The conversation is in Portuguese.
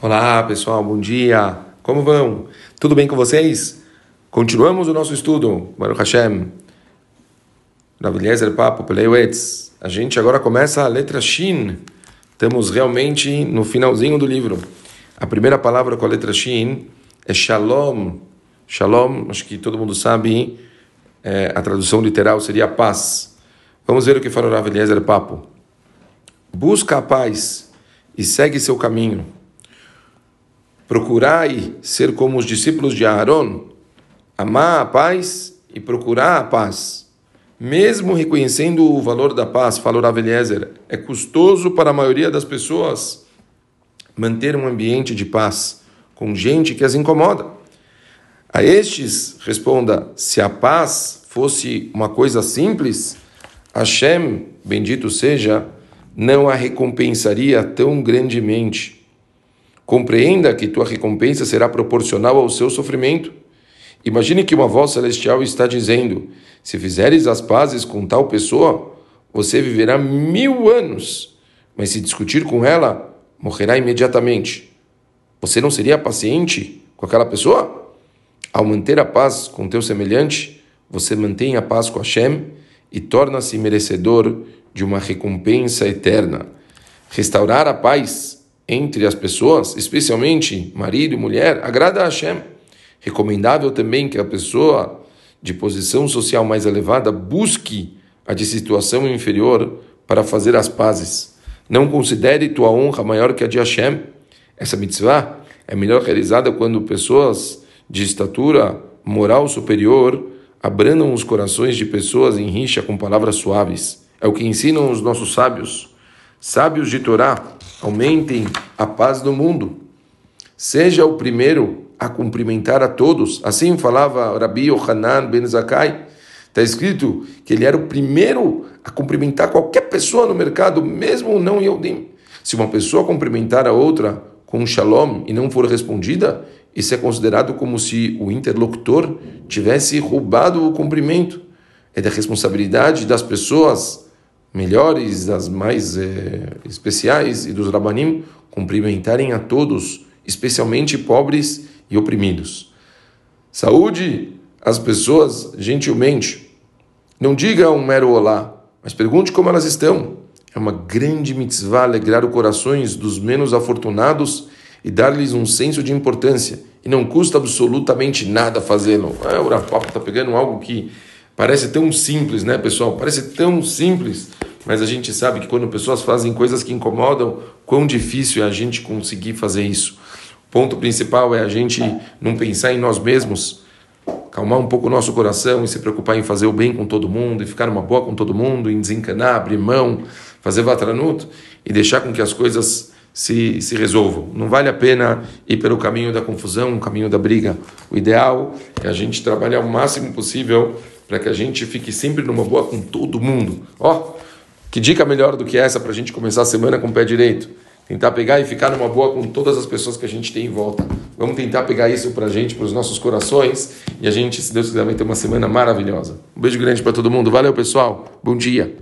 Olá pessoal, bom dia. Como vão? Tudo bem com vocês? Continuamos o nosso estudo, Baruch Hashem. Rav Eliezer Papo, Peleuetz. A gente agora começa a letra Shin. Estamos realmente no finalzinho do livro. A primeira palavra com a letra Shin é Shalom. Shalom, acho que todo mundo sabe, é, a tradução literal seria paz. Vamos ver o que falou Rav Eliezer Papo. Busca a paz e segue seu caminho Procurai ser como os discípulos de Aaron, amar a paz e procurar a paz. Mesmo reconhecendo o valor da paz, falou Rav é custoso para a maioria das pessoas manter um ambiente de paz com gente que as incomoda. A estes, responda: se a paz fosse uma coisa simples, Hashem, bendito seja, não a recompensaria tão grandemente. Compreenda que tua recompensa será proporcional ao seu sofrimento. Imagine que uma voz celestial está dizendo: se fizeres as pazes com tal pessoa, você viverá mil anos, mas se discutir com ela, morrerá imediatamente. Você não seria paciente com aquela pessoa? Ao manter a paz com teu semelhante, você mantém a paz com Hashem e torna-se merecedor de uma recompensa eterna. Restaurar a paz entre as pessoas, especialmente marido e mulher, agrada a Hashem. Recomendável também que a pessoa de posição social mais elevada busque a de situação inferior para fazer as pazes. Não considere tua honra maior que a de Hashem. Essa mitzvah é melhor realizada quando pessoas de estatura moral superior abrandam os corações de pessoas em rixa com palavras suaves. É o que ensinam os nossos sábios. Sábios de Torá, aumentem a paz do mundo. Seja o primeiro a cumprimentar a todos. Assim falava Rabi Yohanan ben Zakai. Está escrito que ele era o primeiro a cumprimentar qualquer pessoa no mercado, mesmo não Yodim. Se uma pessoa cumprimentar a outra com um shalom e não for respondida, isso é considerado como se o interlocutor tivesse roubado o cumprimento. É da responsabilidade das pessoas melhores, das mais é, especiais e dos rabanim cumprimentarem a todos, especialmente pobres e oprimidos. Saúde as pessoas gentilmente. Não diga um mero olá, mas pergunte como elas estão. É uma grande mitzvah alegrar os corações dos menos afortunados e dar-lhes um senso de importância. E não custa absolutamente nada fazê-lo. Ah, o Rafael está pegando algo que Parece tão simples, né, pessoal? Parece tão simples, mas a gente sabe que quando pessoas fazem coisas que incomodam, quão difícil é a gente conseguir fazer isso. O ponto principal é a gente não pensar em nós mesmos, calmar um pouco o nosso coração e se preocupar em fazer o bem com todo mundo, e ficar uma boa com todo mundo, em desencanar, abrir mão, fazer vatranuto e deixar com que as coisas se, se resolvam. Não vale a pena ir pelo caminho da confusão, o caminho da briga. O ideal é a gente trabalhar o máximo possível para que a gente fique sempre numa boa com todo mundo. Ó, oh, que dica melhor do que essa para a gente começar a semana com o pé direito? Tentar pegar e ficar numa boa com todas as pessoas que a gente tem em volta. Vamos tentar pegar isso para a gente, para os nossos corações, e a gente, se Deus quiser, vai ter uma semana maravilhosa. Um beijo grande para todo mundo. Valeu, pessoal. Bom dia.